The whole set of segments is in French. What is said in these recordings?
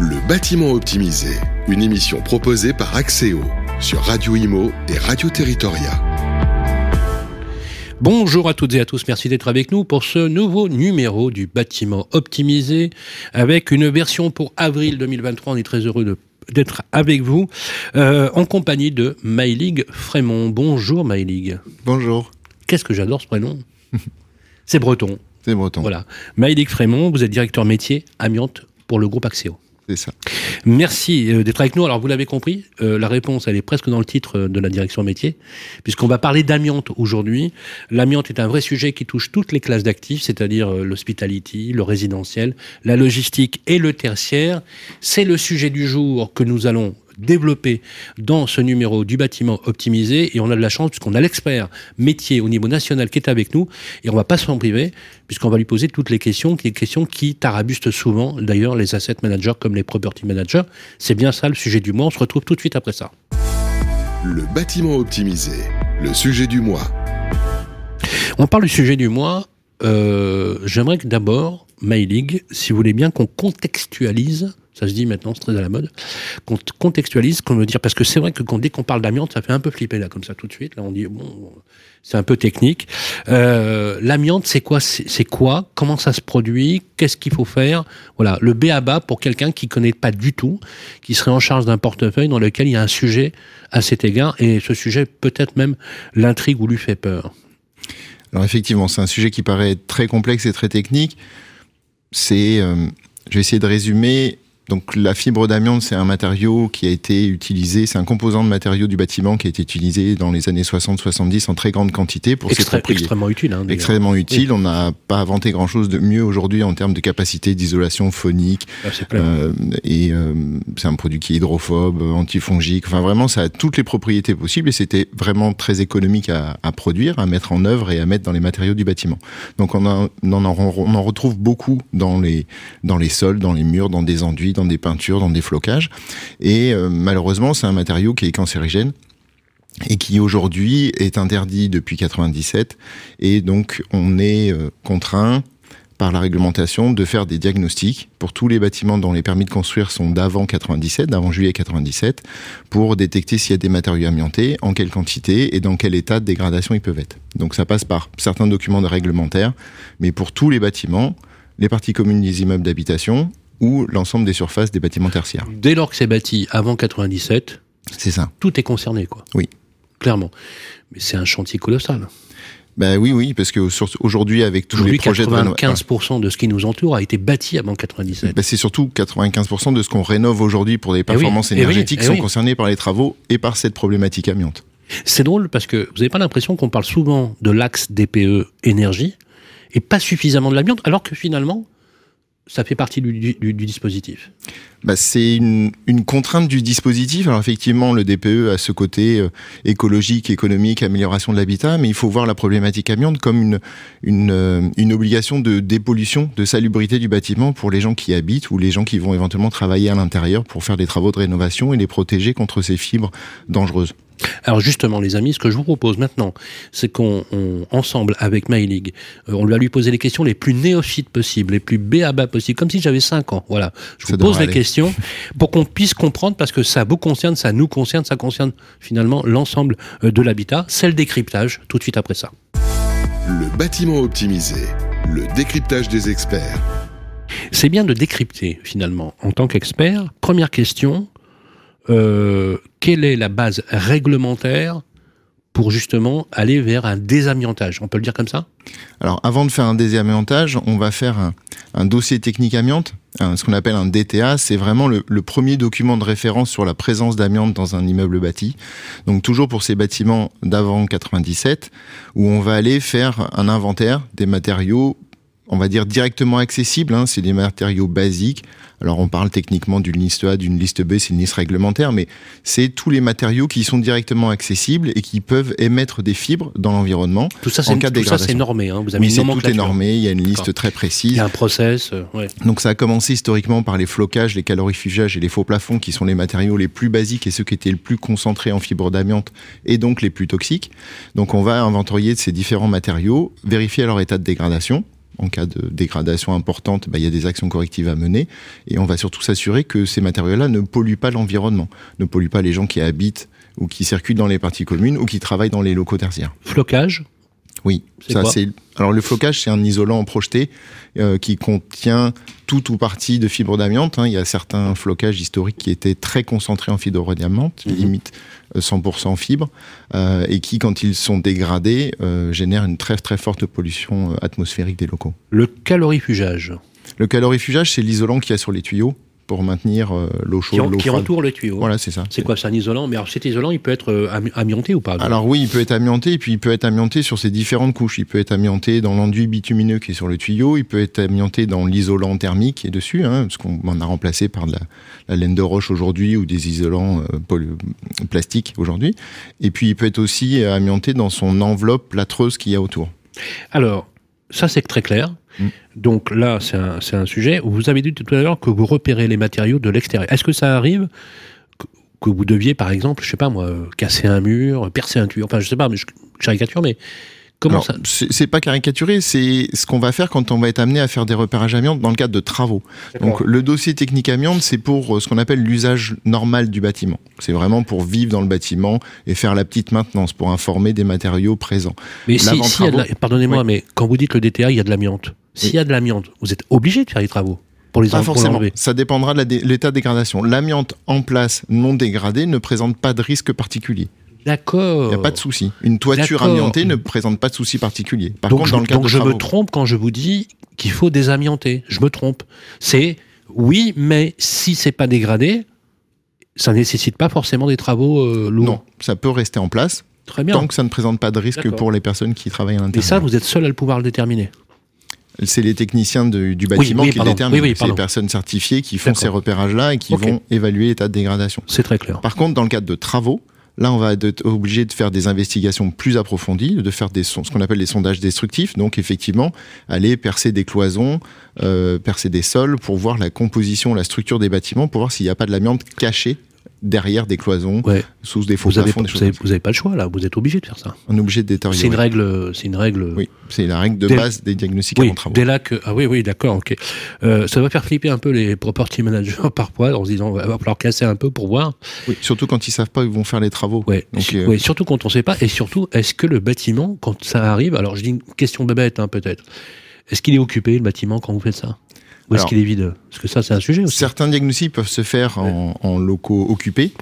Le bâtiment optimisé, une émission proposée par Axéo sur Radio Imo et Radio Territoria. Bonjour à toutes et à tous, merci d'être avec nous pour ce nouveau numéro du bâtiment optimisé avec une version pour avril 2023. On est très heureux d'être avec vous euh, en compagnie de Maïlig Frémont. Bonjour Maïlig. Bonjour. Qu'est-ce que j'adore ce prénom? C'est breton. C'est breton. Voilà. Maïlig Frémont, vous êtes directeur métier amiante pour le groupe Axéo. Merci euh, d'être avec nous. Alors, vous l'avez compris, euh, la réponse, elle est presque dans le titre de la direction métier, puisqu'on va parler d'amiante aujourd'hui. L'amiante est un vrai sujet qui touche toutes les classes d'actifs, c'est-à-dire euh, l'hospitality, le résidentiel, la logistique et le tertiaire. C'est le sujet du jour que nous allons développé dans ce numéro du bâtiment optimisé. Et on a de la chance puisqu'on a l'expert métier au niveau national qui est avec nous. Et on va pas s'en priver puisqu'on va lui poser toutes les questions, qui questions qui tarabustent souvent d'ailleurs les asset managers comme les property managers. C'est bien ça le sujet du mois. On se retrouve tout de suite après ça. Le bâtiment optimisé, le sujet du mois. On parle du sujet du mois. Euh, j'aimerais que d'abord, MyLeague, si vous voulez bien qu'on contextualise ça se dit maintenant, c'est très à la mode, qu'on contextualise, qu'on veut dire, parce que c'est vrai que dès qu'on parle d'amiante, ça fait un peu flipper là, comme ça tout de suite. Là, on dit bon, c'est un peu technique. Euh, l'amiante, c'est quoi? C'est quoi? Comment ça se produit? Qu'est-ce qu'il faut faire? Voilà, le B à bas pour quelqu'un qui connaît pas du tout, qui serait en charge d'un portefeuille dans lequel il y a un sujet à cet égard, et ce sujet peut-être même l'intrigue ou lui fait peur. Alors effectivement, c'est un sujet qui paraît très complexe et très technique. C'est, euh, je vais essayer de résumer donc la fibre d'amiante, c'est un matériau qui a été utilisé, c'est un composant de matériau du bâtiment qui a été utilisé dans les années 60-70 en très grande quantité pour propriétés. Extrêmement utile. Hein, extrêmement utile. On n'a pas inventé grand-chose de mieux aujourd'hui en termes de capacité d'isolation phonique. Ah, euh, et euh, c'est un produit qui est hydrophobe, antifongique. Enfin vraiment, ça a toutes les propriétés possibles et c'était vraiment très économique à, à, produire, à mettre en œuvre et à mettre dans les matériaux du bâtiment. Donc on, en, on en retrouve beaucoup dans les dans les sols, dans les murs, dans des enduits dans des peintures, dans des flocages. Et euh, malheureusement, c'est un matériau qui est cancérigène et qui aujourd'hui est interdit depuis 97 et donc on est euh, contraint par la réglementation de faire des diagnostics pour tous les bâtiments dont les permis de construire sont d'avant 97, d'avant juillet 97, pour détecter s'il y a des matériaux amiantés, en quelle quantité et dans quel état de dégradation ils peuvent être. Donc ça passe par certains documents réglementaires, mais pour tous les bâtiments, les parties communes des immeubles d'habitation ou l'ensemble des surfaces des bâtiments tertiaires. Dès lors que c'est bâti avant 97, c'est ça. Tout est concerné, quoi. Oui. Clairement. Mais c'est un chantier colossal. Ben oui, oui, parce qu'aujourd'hui, avec tous les projets 95% de, ce qui nous entoure a été bâti avant 97. Ben c'est surtout 95% de ce qu'on rénove aujourd'hui pour des eh performances eh énergétiques eh sont concernés par les travaux et par cette problématique amiante. C'est drôle parce que vous n'avez pas l'impression qu'on parle souvent de l'axe DPE énergie et pas suffisamment de l'amiante, alors que finalement, ça fait partie du, dispositif bah, C'est une, contrainte du dispositif. Alors effectivement, le DPE a ce côté euh, écologique, économique, amélioration de l'habitat, mais il faut voir la problématique amiante comme une, euh, une, obligation de dépollution, de salubrité du bâtiment pour les gens qui habitent ou les gens qui vont éventuellement travailler à l'intérieur pour faire des travaux de rénovation et les protéger contre ces fibres dangereuses. Alors justement, les amis, ce que je vous propose maintenant, c'est qu'on, ensemble, avec MyLeague, euh, on va lui poser les questions les plus néophytes possibles, les plus béaba possibles, comme si j'avais 5 ans. Voilà. Je vous pose les questions pour qu'on puisse comprendre, parce que ça vous concerne, ça nous concerne, ça concerne finalement l'ensemble euh, de l'habitat. C'est le décryptage, tout de suite après ça. Le bâtiment optimisé, le décryptage des experts. C'est bien de décrypter finalement en tant qu'expert. Première question, euh, quelle est la base réglementaire pour justement aller vers un désamiantage? On peut le dire comme ça? Alors avant de faire un désamiantage, on va faire un, dossier technique amiante, ce qu'on appelle un DTA. C'est vraiment le, le, premier document de référence sur la présence d'amiante dans un immeuble bâti. Donc toujours pour ces bâtiments d'avant 97, où on va aller faire un inventaire des matériaux on va dire directement accessibles. Hein, c'est des matériaux basiques. Alors on parle techniquement d'une liste A, d'une liste B, c'est une liste réglementaire, mais c'est tous les matériaux qui sont directement accessibles et qui peuvent émettre des fibres dans l'environnement. Tout ça, c'est normé. Hein, vous avez tout est normé. Il y a une liste très précise. Il y a un process. Euh, Donc ça a commencé historiquement par les flocages, les calorifugages et les faux plafonds, qui sont les matériaux les plus basiques et ceux qui étaient le plus concentrés en fibres d'amiante et donc les plus toxiques. Donc on va inventorier ces différents matériaux, vérifier leur état de dégradation En cas de dégradation importante, bah, il y a des actions correctives à mener. Et on va surtout s'assurer que ces matériaux-là ne polluent pas l'environnement, ne polluent pas les gens qui habitent ou qui circulent dans les parties communes ou qui travaillent dans les locaux tertiaires. Flocage oui, ça c'est. Alors le flocage, c'est un isolant projeté euh, qui contient tout ou partie de fibres d'amiante. Hein. Il y a certains flocages historiques qui étaient très concentrés en fibres d'amiante, mhm. limite 100% euh, fibres, euh, et qui, quand ils sont dégradés, génèrent une très très forte pollution atmosphérique des locaux. Le calorifugage. Le calorifugage, c'est l'isolant qu'il y a sur les tuyaux pour maintenir euh, l'eau chaude. Qui, qui entoure le tuyau. Voilà, c'est ça. C'est quoi C'est un isolant? Mais alors cet isolant, il peut être euh, amianté ou pas Alors oui, il peut être amianté, et puis il peut être amianté sur ses différentes couches. Il peut être amianté dans l'enduit bitumineux qui est sur le tuyau, il peut être amianté dans l'isolant thermique qui est dessus, hein, parce qu'on en a remplacé par de la, laine de roche aujourd'hui ou des isolants euh, plastiques aujourd'hui. Et puis il peut être aussi amianté dans son enveloppe plâtreuse qu'il y a autour. Alors, ça c'est très clair. Mm. Donc là, c'est un, un, sujet où vous avez dit tout à l'heure que vous repérez les matériaux de l'extérieur. Est-ce que ça arrive que vous deviez, par exemple, je sais pas moi, casser un mur, percer un tuyau, enfin je sais pas, mais je caricature, mais Comment ça C'est pas caricaturé, c'est ce qu'on va faire quand on va être amené à faire des repérages amiantes dans le cadre de travaux. Donc le dossier technique amiante, c'est pour euh, ce qu'on appelle l'usage normal du bâtiment. C'est vraiment pour vivre dans le bâtiment et faire la petite maintenance, pour informer des matériaux présents. Mais si, pardonnez-moi, mais quand vous dites le DTA, il y a de l'amiante. S'il y a de l'amiante, vous êtes obligé de faire les travaux. Pour les pas forcément. Ça dépendra de l'état de dégradation. L'amiante en place non dégradée ne présente pas de risque particulier. D'accord. Il n'y a pas de souci. Une toiture amiantée ne présente pas de souci particulier. Par donc contre, je, dans le donc je me trompe quand je vous dis qu'il faut désamianter. Je me trompe. C'est oui, mais si c'est pas dégradé, ça nécessite pas forcément des travaux euh, lourds. Non, ça peut rester en place. Très bien. Tant que ça ne présente pas de risque pour les personnes qui travaillent à l'intérieur. Et ça, vous êtes seul à le pouvoir le déterminer c'est les techniciens du bâtiment qui le déterminent. c'est les personnes certifiées qui font ces repérages-là et qui vont évaluer l'état de dégradation. C'est très clair. Par contre, dans le cadre de travaux, Là, on va être obligé de faire des investigations plus approfondies, de faire des, ce qu'on appelle des sondages destructifs. Donc, effectivement, aller percer des cloisons, euh, percer des sols pour voir la composition, la structure des bâtiments, pour voir s'il n'y a pas de l'amiante cachée derrière des cloisons, sous des faux vous avez, vous, n'avez pas le choix là, vous êtes obligé de faire ça. On est obligé de détériorer. C'est une règle, c'est une règle. Oui, c'est la règle de base des diagnostics oui, travaux. Dès là que ah oui oui d'accord ok. Euh, ça va faire flipper un peu les property managers parfois en se disant va falloir casser un peu pour voir. Oui, surtout quand ils savent pas où ils vont faire les travaux. Ouais. Euh, oui, surtout quand on sait pas et surtout est-ce que le bâtiment quand ça arrive alors je dis une question bébête hein, peut-être est-ce qu'il est occupé le bâtiment quand vous faites ça? Ou est-ce qu'il est vide Parce que ça, c'est un sujet aussi. Certains diagnostics peuvent se faire en, locaux occupés.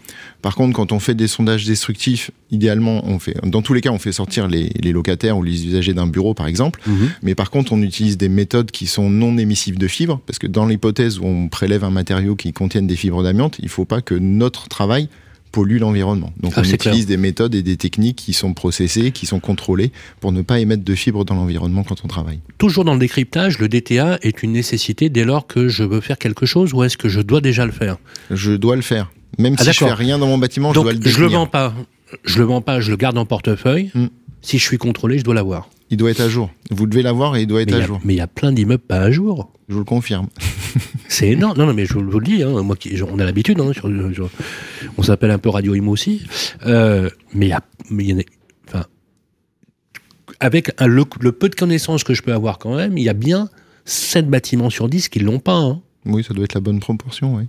Par contre, quand on fait des sondages destructifs, idéalement, on fait, dans tous les cas, on fait sortir les, locataires ou les usagers d'un bureau, par exemple. Mhm. Mais par contre, on utilise des méthodes qui sont non émissives de fibres, parce que dans l'hypothèse où on prélève un matériau qui contienne des fibres d'amiante, il ne faut pas que notre travail pollue l'environnement. Donc ah, on utilise des méthodes et des techniques qui sont processées, qui sont contrôlées pour ne pas émettre de fibres dans l'environnement quand on travaille. Toujours dans le décryptage, le DTA est une nécessité dès lors que je veux faire quelque chose ou est-ce que je dois déjà le faire? Je dois le faire. Même ah, si je fais rien dans mon bâtiment, je dois le Je le vends pas. Je le vends pas, je le garde en portefeuille. Hmm. Si je suis contrôlé, je dois l'avoir. Il doit être à jour. Vous devez l'avoir et il doit être à jour. Mais il y a plein d'immeubles pas à jour. Je vous le confirme. C'est énorme. Non, non, mais je vous le dis. Hein, moi, qui, on a l'habitude. Hein, on s'appelle un peu Radio Imo aussi. Euh, mais il y a, mais y a, enfin, avec un, le, peu de connaissances que je peux avoir quand même, il y a bien 7 bâtiments sur 10 qui l'ont pas. Hein. Oui, ça doit être la bonne proportion, oui.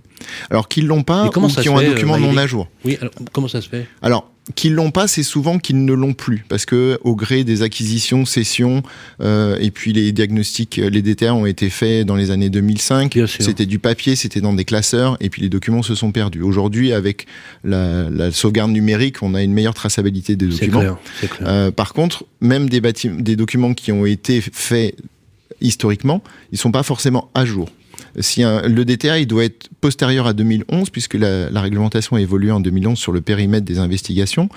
Alors qu'ils l'ont pas ou qui ont un document euh, non à jour. Oui, alors, comment ça se fait? Alors, qu'ils l'ont pas, c'est souvent qu'ils ne l'ont plus, parce que au gré des acquisitions, cessions, euh, et puis les diagnostics, les DTA ont été faits dans les années 2005. C'était du papier, c'était dans des classeurs, et puis les documents se sont perdus. Aujourd'hui, avec la, la, sauvegarde numérique, on a une meilleure traçabilité des documents. Clair, clair. Euh, par contre, même des, des documents qui ont été faits historiquement, ils sont pas forcément à jour si le DTA il doit être postérieur à 2011 puisque la, réglementation a évolué en 2011 sur le périmètre des investigations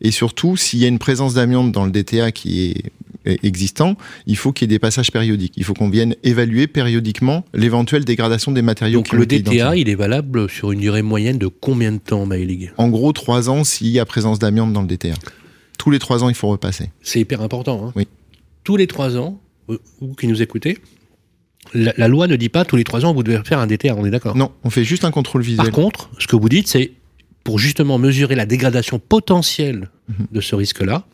et surtout s'il y a une présence d'amiante dans le DTA qui est existant, il faut qu'il y ait des passages périodiques. Il faut qu'on vienne évaluer périodiquement l'éventuelle dégradation des matériaux. Donc le DTA, il est valable sur une durée moyenne de combien de temps, Maëlig En gros, trois ans s'il y a présence d'amiante dans le DTA. Tous les trois ans, il faut repasser. C'est hyper important. Hein? Oui. Tous les trois ans, vous qui nous écoutez, la, loi ne dit pas tous les trois ans vous devez faire un DTA, on est d'accord? Non, on fait juste un contrôle visuel. Par contre, ce que vous dites, c'est pour justement mesurer la dégradation potentielle mhm. de ce risque-là,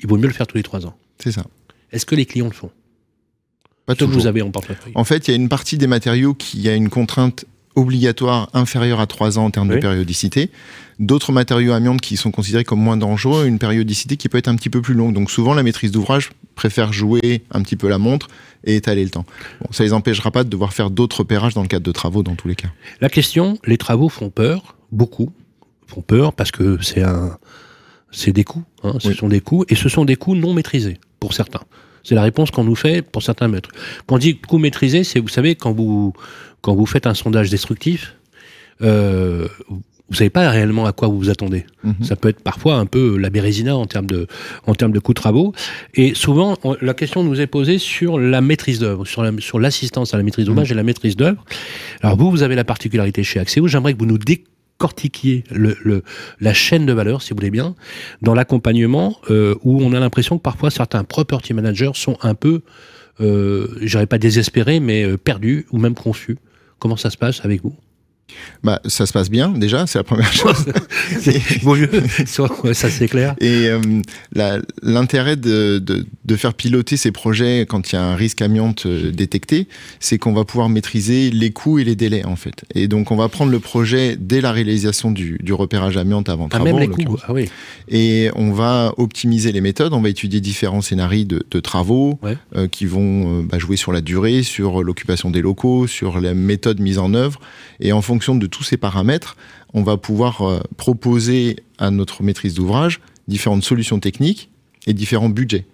il vaut mieux le faire tous les trois ans. C'est ça. Est-ce que les clients le font? Pas Ce que toujours. vous avez en portefeuille. En fait, il y a une partie des matériaux qui a une contrainte obligatoire inférieure à 3 ans en termes Oui. de périodicité. D'autres matériaux amiantes qui sont considérés comme moins dangereux, une périodicité qui peut être un petit peu plus longue. Donc souvent, la maîtrise d'ouvrage préfère jouer un petit peu la montre et étaler le temps. Bon, ça les empêchera pas de devoir faire d'autres repérages dans le cadre de travaux dans tous les cas. La question, les travaux font peur, beaucoup font peur parce que c'est un, c'est des coûts. hein, ce Oui. sont des coûts et ce sont des coûts non maîtrisés pour certains. C'est la réponse qu'on nous fait pour certains maîtres. Quand on dit coûts maîtrisés, c'est vous savez quand vous quand vous faites un sondage destructif, euh, vous savez pas réellement à quoi vous vous attendez. Mhm. Ça peut être parfois un peu la bérésina en termes de, en termes de coûts de travaux. Et souvent, on- la question nous est posée sur la maîtrise d'œuvre, sur la- sur l'assistance à la maîtrise d'ouvrage et la maîtrise d'œuvre. Alors vous, vous avez la particularité chez Axéo. J'aimerais que vous nous décortiquiez le, le- la chaîne de valeur, si vous voulez bien, dans l'accompagnement, euh, où on a l'impression que parfois certains property managers sont un peu, euh, je dirais pas désespérés, mais euh, perdus ou même confus. Comment ça se passe avec vous? Bah, ça se passe bien déjà, c'est la première chose. Vaut mieux, ça c'est clair. Et euh, l'intérêt de, de, de faire piloter ces projets quand il y a un risque amiante euh, détecté, c'est qu'on va pouvoir maîtriser les coûts et les délais en fait. Et donc on va prendre le projet dès la réalisation du, du repérage amiante avant Ah, travaux. même les coûts. Ah oui. Et on va optimiser les méthodes, on va étudier différents scénarios de, de travaux Ouais. euh, qui vont euh, bah, jouer sur la durée, sur l'occupation des locaux, sur la méthode mise en œuvre. Et en fonction de tous ces paramètres, on va pouvoir euh, proposer à notre maîtrise d'ouvrage différentes solutions techniques et différents budgets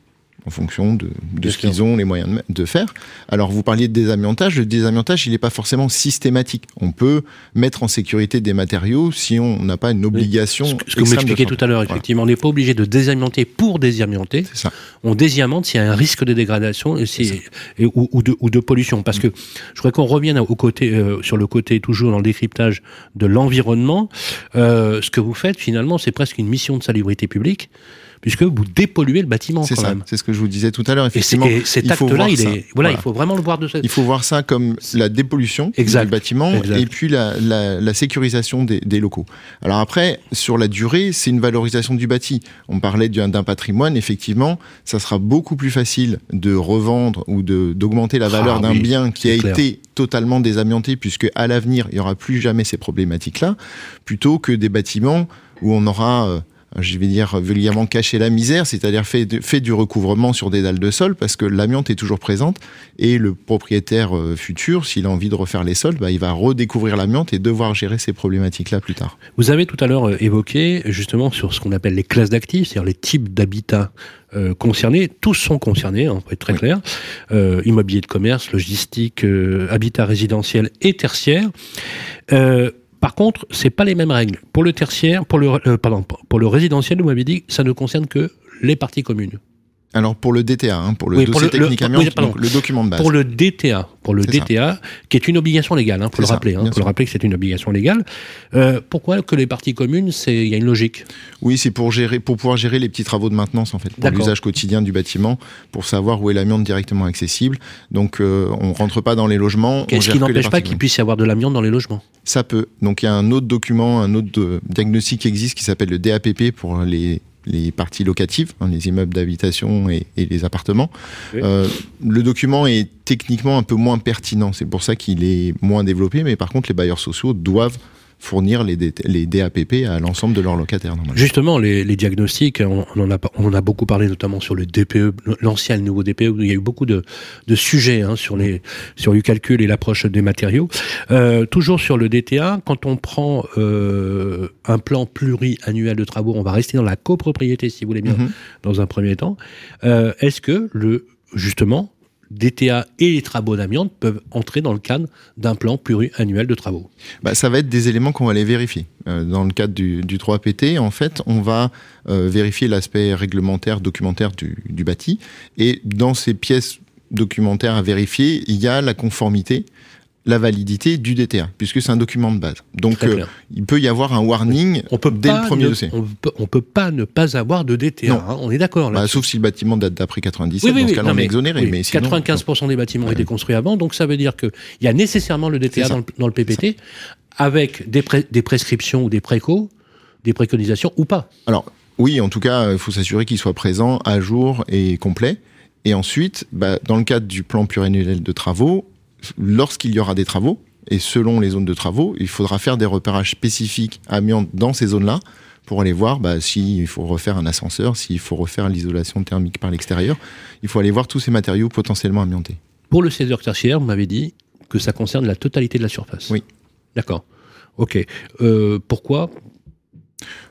en fonction de, ce qu'ils ont les moyens de, de faire. Alors vous parliez de désamiantage, le désamiantage il n'est pas forcément systématique. On peut mettre en sécurité des matériaux si on n'a pas une obligation. Ce que- ce que vous m'expliquez tout à l'heure, effectivement, on n'est pas obligé de désamianter pour désamianter. Ça. On désamiante s'il y a un risque de dégradation et si- C'est et- ou, ou de, ou de pollution. Parce que je voudrais qu'on revienne au côté, euh, sur le côté toujours dans le décryptage de l'environnement. Euh, ce que vous faites finalement, c'est presque une mission de salubrité publique, puisque vous dépolluez le bâtiment C'est ça, c'est ce que je vous disais tout à l'heure. Effectivement, et cet acte-là, il ça. est, voilà, il faut vraiment le voir de cette. Il faut voir ça comme la dépollution Exact. du bâtiment Exact. et puis la, la- la sécurisation des, des locaux. Alors après, sur la durée, c'est une valorisation du bâti. On parlait d'un patrimoine, effectivement, ça sera beaucoup plus facile de revendre ou de- d'augmenter la valeur Ah d'un oui, bien qui a clair. été totalement désamianté, puisque à l'avenir, il n'y aura plus jamais ces problématiques-là, plutôt que des bâtiments où on aura... je vais dire vulgairement caché la misère, c'est-à-dire fait, du recouvrement sur des dalles de sol parce que l'amiante est toujours présente et le propriétaire euh, futur, s'il a envie de refaire les sols, bah, il va redécouvrir l'amiante et devoir gérer ces problématiques-là plus tard. Vous avez tout à l'heure euh, évoqué justement sur ce qu'on appelle les classes d'actifs, c'est-à-dire les types d'habitats euh, concernés. Tous sont concernés, hein, pour être très Oui. clair. Euh, immobilier de commerce, logistique, euh, habitat résidentiel et tertiaire. Euh, par contre, c'est pas les mêmes règles. Pour le tertiaire, pour le, euh, pardon, pour le résidentiel, vous m'avez dit, ça ne concerne que les parties communes. Alors pour le DTA, hein, pour le Oui, pour dossier le- technique amiante, le document de base. Pour le DTA, pour le ça. DTA, qui est une obligation légale, hein, faut C'est le ça, rappeler, hein, bien faut le rappeler que c'est une obligation légale. Euh, pourquoi que les parties communes, c'est il y a une logique? Oui, c'est pour gérer, pour pouvoir gérer les petits travaux de maintenance en fait, pour l'usage quotidien du bâtiment, pour savoir où est l'amiante directement accessible. Donc euh, on rentre pas dans les logements. Qu'est-ce qui n'empêche pas qu'il puisse y avoir de l'amiante dans les logements? Ça peut. Donc il y a un autre document, un autre euh, diagnostic qui existe qui s'appelle le DAPP pour les, les parties locatives, hein, les immeubles d'habitation et, et les appartements. Oui. Euh, le document est techniquement un peu moins pertinent, c'est pour ça qu'il est moins développé, mais par contre les bailleurs sociaux doivent fournir les, DAPP à l'ensemble de leurs locataires. normalement. Justement, les, les diagnostics, on, on en a, on en a beaucoup parlé notamment sur le DPE, l'ancien le nouveau DPE, où il y a eu beaucoup de, de sujets hein, sur, les, sur le calcul et l'approche des matériaux. Euh, toujours sur le DTA, quand on prend euh, un plan pluriannuel de travaux, on va rester dans la copropriété, si vous voulez bien, Mhm. dans un premier temps. Euh, Est-ce que, le, justement, DTA et les travaux d'amiante peuvent entrer dans le cadre d'un plan pluriannuel de travaux Bah, ça va être des éléments qu'on va aller vérifier. Euh, dans le cadre du, du 3PT, en fait, on va euh, vérifier l'aspect réglementaire, documentaire du, du bâti. Et dans ces pièces documentaires à vérifier, il y a la conformité, la validité du DTA, puisque c'est un document de base. Donc, euh, il peut y avoir un warning On peut dès le premier ne, dossier. On peut, on peut pas ne pas avoir de DTA. Non. hein, on est d'accord là. Bah, sauf si le bâtiment date d'après 97, dans ce cas-là, on est exonéré. oui, mais sinon, 95% des bâtiments ont été construits avant, donc ça veut dire qu'il y a nécessairement le DTA dans le, dans le PPT, avec des, pré- des prescriptions ou des précos, des préconisations ou pas. Alors, oui, en tout cas, il faut s'assurer qu'il soit présent, à jour et complet. Et ensuite, bah, dans le cadre du plan pluriannuel de travaux, lorsqu'il y aura des travaux, et selon les zones de travaux, il faudra faire des repérages spécifiques amiante dans ces zones-là pour aller voir bah, s'il faut refaire un ascenseur, s'il faut refaire l'isolation thermique par l'extérieur. Il faut aller voir tous ces matériaux potentiellement amiantés. Pour le secteur tertiaire, vous m'avez dit que ça concerne la totalité de la surface. Oui. D'accord. Ok. Euh, pourquoi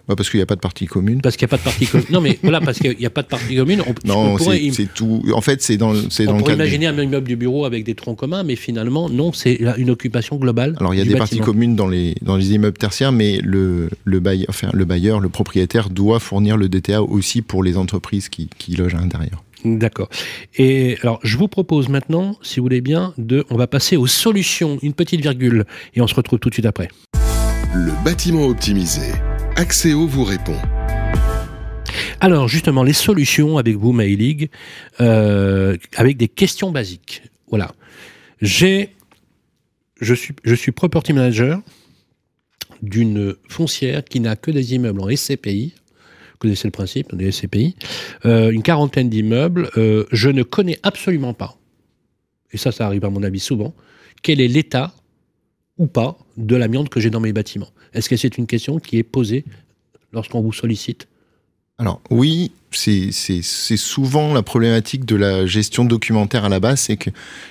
bah parce qu'il n'y a pas de partie commune. Parce qu'il n'y a pas de partie commune. Non, mais voilà, parce qu'il n'y a pas de partie commune. On, non, c'est tout. En fait, c'est dans, c'est on dans pourrait imaginer un immeuble du bureau avec des troncs communs, mais finalement, non, c'est une occupation globale. Alors, il y a des parties communes dans les, dans les immeubles tertiaires, mais le, le, bailleur, enfin, le bailleur, le propriétaire doit fournir le DTA aussi pour les entreprises qui, qui logent à l'intérieur. D'accord. Et alors, je vous propose maintenant, si vous voulez bien, de, on va passer aux solutions, une petite virgule, et on se retrouve tout de suite après. Le bâtiment optimisé. Axéo vous répond. Alors justement, les solutions avec vous, MyLeague, euh, avec des questions basiques. Voilà. J'ai, je suis, property manager d'une foncière qui n'a que des immeubles en SCPI. Vous connaissez le principe des SCPI. Euh, une quarantaine d'immeubles. Euh, je ne connais absolument pas, et ça, ça arrive à mon avis souvent, quel est l'état ou pas de l'amiante que j'ai dans mes bâtiments Est-ce que c'est une question qui est posée lorsqu'on vous sollicite? Alors oui, c'est souvent la problématique de la gestion documentaire à la base, c'est que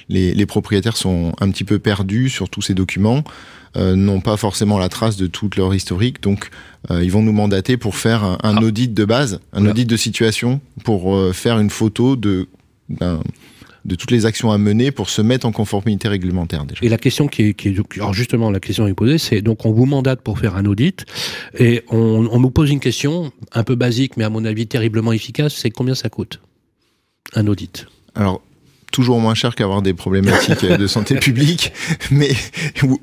les, propriétaires sont un petit peu perdus sur tous ces documents, euh, n'ont pas forcément la trace de toute leur historique, donc euh, ils vont nous mandater pour faire un, ah. audit de base, un audit de situation, pour euh, faire une photo de de toutes les actions à mener pour se mettre en conformité réglementaire déjà. Et la question qui est, qui est alors justement la question est posée, c'est donc on vous mandate pour faire un audit et on, on nous pose une question un peu basique, mais à mon avis terriblement efficace, c'est combien ça coûte un audit? Alors toujours moins cher qu'avoir des problématiques de santé publique, mais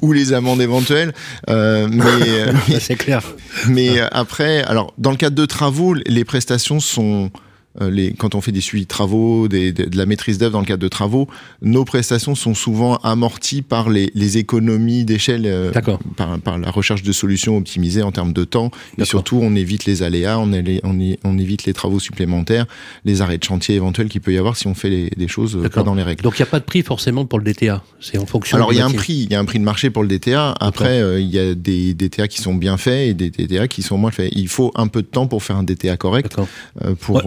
ou, les amendes éventuelles. Euh, mais c'est clair. Mais après, alors dans le cadre de travaux, les prestations sont euh, les, quand on fait des suivis travaux, des, de, la maîtrise d'œuvre dans le cadre de travaux, nos prestations sont souvent amorties par les, les économies d'échelle, euh, par, par, la recherche de solutions optimisées en termes de temps. Et surtout, on évite les aléas, on, on, on, évite les travaux supplémentaires, les arrêts de chantier éventuels qu'il peut y avoir si on fait les, des choses euh, pas dans les règles. Donc il n'y a pas de prix forcément pour le DTA, c'est en fonction. Alors il y a un prix, il y a un prix de marché pour le DTA. Après, il y a des DTA qui sont bien faits et des DTA qui sont moins faits. Il faut un peu de temps pour faire un DTA correct. pour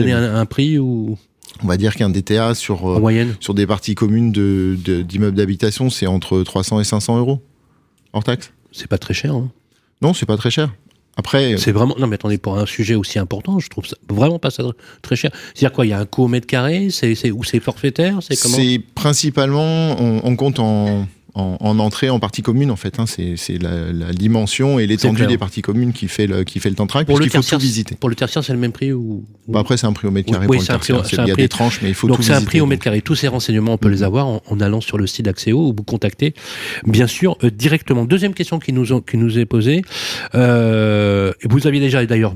donner un, prix ou? On va dire qu'un DTA sur, euh, sur des parties communes d'immeubles de, d'immeubles d'habitation, c'est entre 300 et 500 euros hors taxe. C'est pas très cher. Hein. Non, c'est pas très cher. Après, euh, c'est vraiment non mais attendez pour un sujet aussi important, je trouve ça vraiment pas ça très cher. C'est-à-dire quoi Il y a un coût au mètre carré, c'est ou c'est forfaitaire, c'est comment? C'est principalement on compte en en, entrée en partie commune en fait. Hein, c'est la, dimension et l'étendue des parties communes qui fait le, qui fait le temps de travail. Pour le faut tout visiter. Pour le tertiaire, c'est le même prix ou, bah, Après, c'est un prix au mètre carré pour le tertiaire. Il y a des tranches, mais il faut donc tout visiter. Donc c'est un prix au mètre carré. Tous ces renseignements, on peut les avoir en, allant sur le site d'Axéo ou vous contacter, bien sûr, euh, directement. Deuxième question qui nous, ont, qui nous est posée. Euh, vous aviez déjà d'ailleurs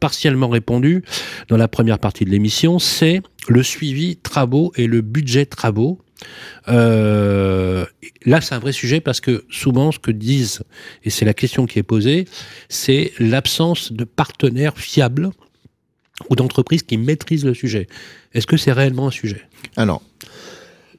partiellement répondu dans la première partie de l'émission. C'est le suivi travaux et le budget travaux. Euh, là, c'est un vrai sujet parce que souvent, ce que disent, et c'est la question qui est posée, c'est l'absence de partenaires fiables ou d'entreprises qui maîtrisent le sujet. Est-ce que c'est réellement un sujet? Alors,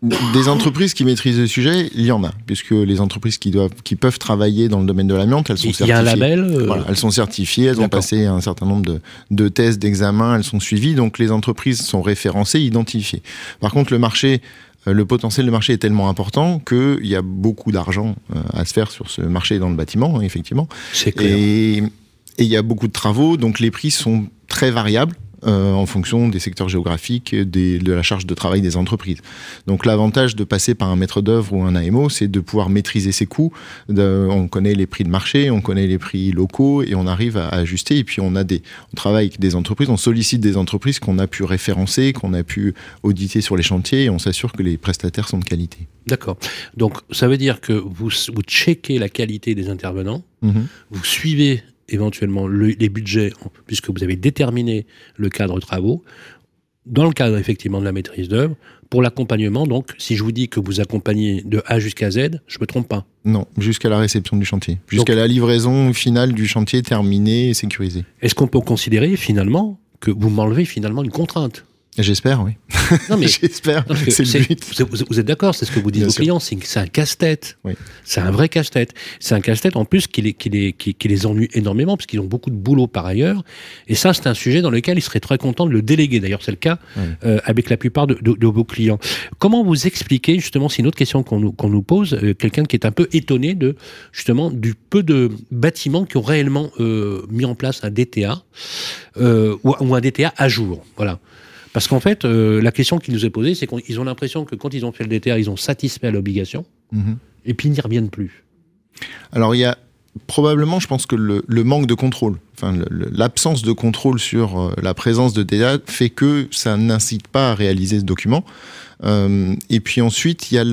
des entreprises qui maîtrisent le sujet, il y en a, puisque les entreprises qui doivent, qui peuvent travailler dans le domaine de l'amiante, elles sont certifiées. Il y a un label. Euh, elles sont certifiées, elles ont passé un certain nombre de, de tests, d'examens, elles sont suivies, donc les entreprises sont référencées, identifiées. Par contre, le marché le potentiel de marché est tellement important qu'il y a beaucoup d'argent euh, à se faire sur ce marché dans le bâtiment, hein, effectivement. C'est clair. Et il y a beaucoup de travaux, donc les prix sont très variables. Euh, en fonction des secteurs géographiques, des, de la charge de travail des entreprises. Donc l'avantage de passer par un maître d'œuvre ou un AMO, c'est de pouvoir maîtriser ses coûts. De, on connaît les prix de marché, on connaît les prix locaux et on arrive à, ajuster. Et puis on a des, on travaille avec des entreprises, on sollicite des entreprises qu'on a pu référencer, qu'on a pu auditer sur les chantiers et on s'assure que les prestataires sont de qualité. D'accord. Donc ça veut dire que vous, vous checkez la qualité des intervenants, mm-hmm. vous suivez éventuellement les budgets, puisque vous avez déterminé le cadre de travaux, dans le cadre effectivement de la maîtrise d'œuvre, pour l'accompagnement, donc, si je vous dis que vous accompagnez de A jusqu'à Z, je me trompe pas. Non, jusqu'à la réception du chantier, jusqu'à la livraison finale du chantier terminé et sécurisé. Est-ce qu'on peut considérer finalement que vous m'enlevez finalement une contrainte? J'espère, oui. Non, mais j'espère. C'est le but. Vous, êtes d'accord C'est ce que vous dites aux clients. C'est un casse-tête. Oui. C'est un vrai casse-tête. C'est un casse-tête en plus qui les, qui, les, qui, les ennuie énormément parce qu'ils ont beaucoup de boulot par ailleurs. Et ça, c'est un sujet dans lequel ils seraient très contents de le déléguer. D'ailleurs, c'est le cas euh, avec la plupart de, de, vos clients. Comment vous expliquez justement C'est une autre question qu'on nous, qu'on nous pose. Euh, quelqu'un qui est un peu étonné de justement du peu de bâtiments qui ont réellement euh, mis en place un DTA ou, ou un DTA à jour. Voilà. Parce qu'en fait, euh, la question qui nous est posée, c'est qu'ils ont l'impression que quand ils ont fait le DTR, ils ont satisfait à l'obligation, mhm. et puis ils n'y reviennent plus. Alors il y a probablement, je pense que le, manque de contrôle, enfin l'absence de contrôle sur euh, la présence de DTA fait que ça n'incite pas à réaliser ce document. Euh, et puis ensuite, il y a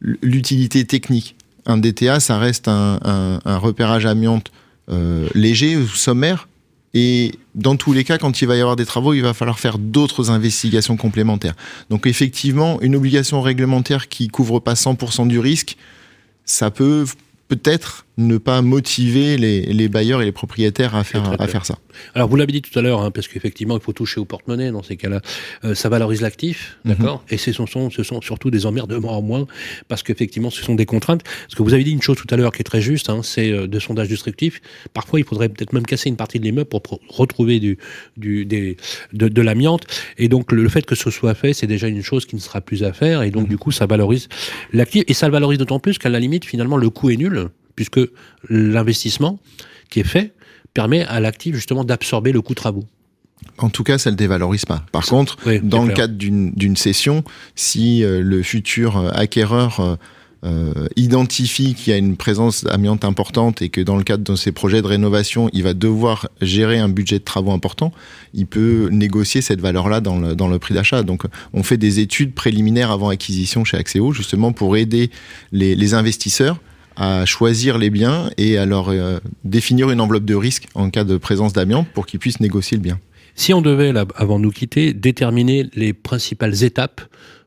l'utilité technique. Un DTA, ça reste un, repérage amiante léger ou sommaire et dans tous les cas, quand il va y avoir des travaux, il va falloir faire d'autres investigations complémentaires. Donc effectivement, une obligation réglementaire qui couvre pas 100% du risque, ça peut peut-être ne pas motiver les, bailleurs et les propriétaires à faire, à faire ça. Alors vous l'avez dit tout à l'heure, hein, parce qu'effectivement il faut toucher au porte-monnaie dans ces cas-là. Euh, ça valorise l'actif, mhm. d'accord? Et ce sont, ce sont surtout des emmerdements en moins, parce qu'effectivement ce sont des contraintes. Parce que vous avez dit une chose tout à l'heure qui est très juste, hein, c'est euh, de sondage destructif. Parfois il faudrait peut-être même casser une partie de l'immeuble pour retrouver du, du, des, de, l'amiante. Et donc le, fait que ce soit fait, c'est déjà une chose qui ne sera plus à faire. Et donc mhm. du coup ça valorise l'actif. Et ça le valorise d'autant plus qu'à la limite finalement le coût est nul puisque l'investissement qui est fait permet à l'actif justement d'absorber le coût de travaux. En tout cas, ça ne le dévalorise pas. Par contre, dans le cadre d'une cession, si euh, le futur euh, acquéreur euh, identifie qu'il y a une présence amiante importante et que dans le cadre de ses projets de rénovation, il va devoir gérer un budget de travaux important, il peut négocier cette valeur-là dans le, dans le prix d'achat. Donc, on fait des études préliminaires avant acquisition chez Axéo, justement pour aider les, les investisseurs à choisir les biens et à leur euh, définir une enveloppe de risque en cas de présence d'amiante pour qu'ils puissent négocier le bien. Si on devait, là, avant de nous quitter, déterminer les principales étapes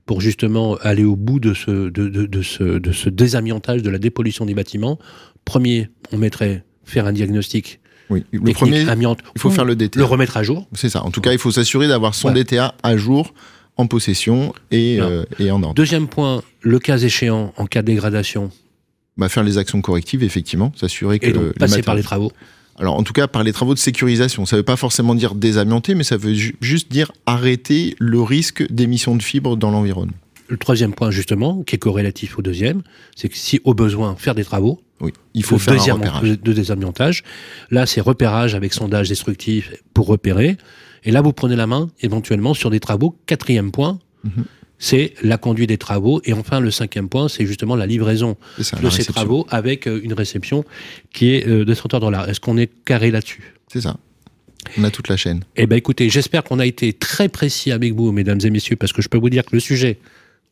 pour justement aller au bout de ce, de, de, ce, de ce désamiantage, de la dépollution des bâtiments, premier, on mettrait faire un diagnostic oui, le premier, amiante, il faut faire le DTA. Le remettre à jour. C'est ça. En tout cas, il faut s'assurer d'avoir son DTA à jour, en possession et, euh, et en ordre. Deuxième point, le cas échéant, en cas de dégradation, bah, faire les actions correctives, effectivement, s'assurer que... Et donc, passer par les travaux alors en tout cas par les travaux de sécurisation, ça ne veut pas forcément dire désamianter, mais ça veut juste dire arrêter le risque d'émission de fibres dans l'environnement. Le troisième point justement, qui est corrélatif au deuxième, c'est que si au besoin faire des travaux, oui, il faut faire un repérage. de désamiantage. Là, c'est repérage avec sondage destructif pour repérer. Et là, vous prenez la main éventuellement sur des travaux. Quatrième point, mhm c'est la conduite des travaux. Et enfin, le cinquième point, c'est justement la livraison de ces travaux avec euh, une réception qui est euh, de 30 heures Est-ce qu'on est carré là-dessus? C'est ça. On a toute la chaîne. Eh bien, écoutez, j'espère qu'on a été très précis avec vous, mesdames et messieurs, parce que je peux vous dire que le sujet,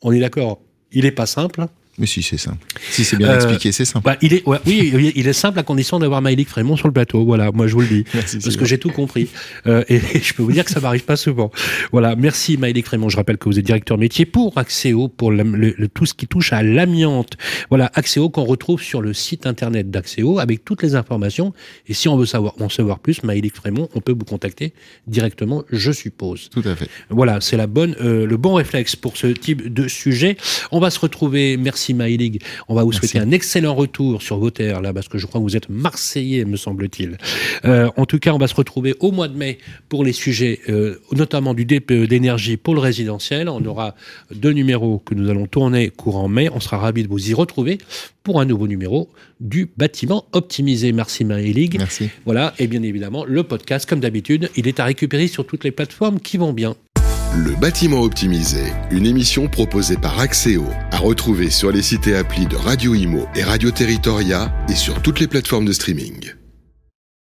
on est d'accord, il n'est pas simple. Mais si, c'est simple. Si c'est bien euh, expliqué, c'est simple. Bah, il est, oui, il est simple à condition d'avoir Maëlic Frémont sur le plateau. Voilà, moi je vous le dis. parce que j'ai tout compris. Euh, et, je peux vous dire que ça m'arrive pas souvent. Voilà, merci Maëlic Frémont. Je rappelle que vous êtes directeur métier pour Axéo, pour le, tout ce qui touche à l'amiante. Voilà, Axéo qu'on retrouve sur le site internet d'Axéo avec toutes les informations. Et si on veut savoir, en savoir plus, Maëlic Frémont, on peut vous contacter directement, je suppose. Tout à fait. Voilà, c'est la bonne, euh, le bon réflexe pour ce type de sujet. On va se retrouver. Merci Merci On va vous souhaiter un excellent retour sur vos terres, là, parce que je crois que vous êtes Marseillais, me semble-t-il. Euh, en tout cas, on va se retrouver au mois de mai pour les sujets, euh, notamment du DPE d'énergie pour le résidentiel. On aura deux numéros que nous allons tourner courant mai. On sera ravis de vous y retrouver pour un nouveau numéro du bâtiment optimisé. Merci Maëlig. Merci. Voilà, et bien évidemment, le podcast, comme d'habitude, il est à récupérer sur toutes les plateformes qui vont bien. Le bâtiment optimisé, une émission proposée par Axéo, à retrouver sur les sites et applis de Radio Imo et Radio Territoria et sur toutes les plateformes de streaming.